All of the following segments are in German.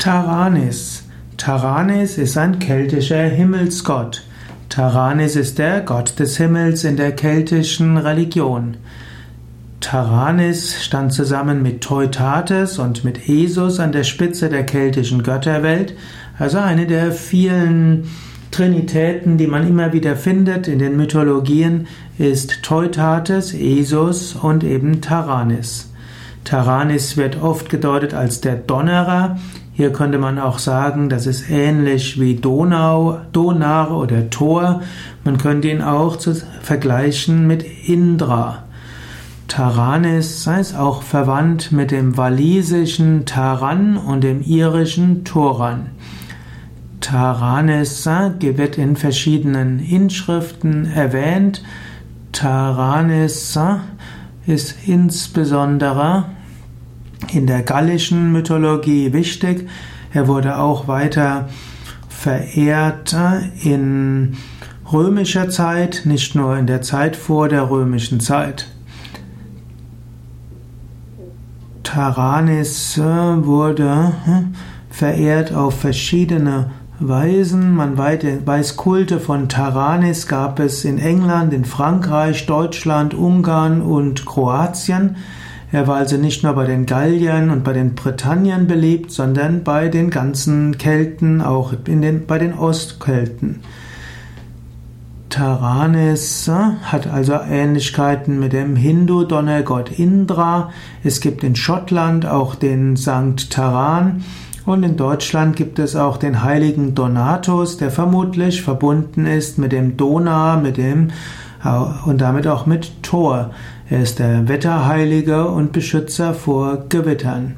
Taranis. Taranis ist ein keltischer Himmelsgott. Taranis ist der Gott des Himmels in der keltischen Religion. Taranis stand zusammen mit Teutates und mit Esus an der Spitze der keltischen Götterwelt, also eine der vielen Trinitäten, die man immer wieder findet in den Mythologien, ist Teutates, Esus und eben Taranis. Taranis wird oft gedeutet als der Donnerer, hier könnte man auch sagen, das ist ähnlich wie Donau, Donar oder Tor. Man könnte ihn auch vergleichen mit Indra. Taranis ist auch verwandt mit dem walisischen Taran und dem irischen Toran. Taranis wird in verschiedenen Inschriften erwähnt. Taranis ist insbesondere in der gallischen Mythologie wichtig. Er wurde auch weiter verehrt in römischer Zeit, nicht nur in der Zeit vor der römischen Zeit. Taranis wurde hm, verehrt auf verschiedene Weisen. Man weiß, Kulte von Taranis gab es in England, in Frankreich, Deutschland, Ungarn und Kroatien. Er war also nicht nur bei den Galliern und bei den Bretagnern beliebt, sondern bei den ganzen Kelten, auch in den, bei den Ostkelten. Taranis äh, hat also Ähnlichkeiten mit dem Hindu-Donnergott Indra. Es gibt in Schottland auch den Sankt Taran und in Deutschland gibt es auch den heiligen Donatus, der vermutlich verbunden ist mit dem Dona, mit dem und damit auch mit Thor. Er ist der Wetterheilige und Beschützer vor Gewittern.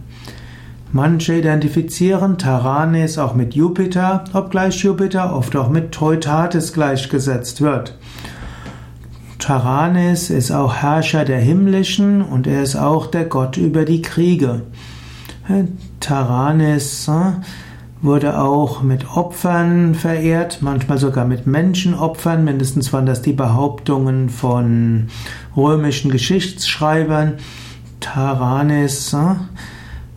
Manche identifizieren Taranis auch mit Jupiter, obgleich Jupiter oft auch mit Teutates gleichgesetzt wird. Taranis ist auch Herrscher der Himmlischen und er ist auch der Gott über die Kriege. Taranis wurde auch mit Opfern verehrt, manchmal sogar mit Menschenopfern. Mindestens waren das die Behauptungen von römischen Geschichtsschreibern. Taranis äh,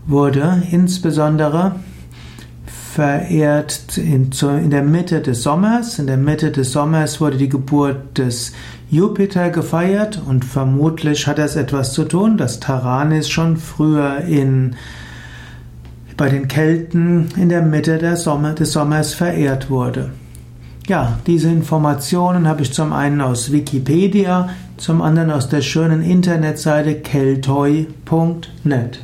wurde insbesondere verehrt in, der Mitte des Sommers. In der Mitte des Sommers wurde die Geburt des Jupiter gefeiert und vermutlich hat das etwas zu tun, dass Taranis schon früher in bei den Kelten in der Mitte Sommer, des Sommers verehrt wurde. Ja, diese Informationen habe ich zum einen aus Wikipedia, zum anderen aus der schönen Internetseite keltoi.net.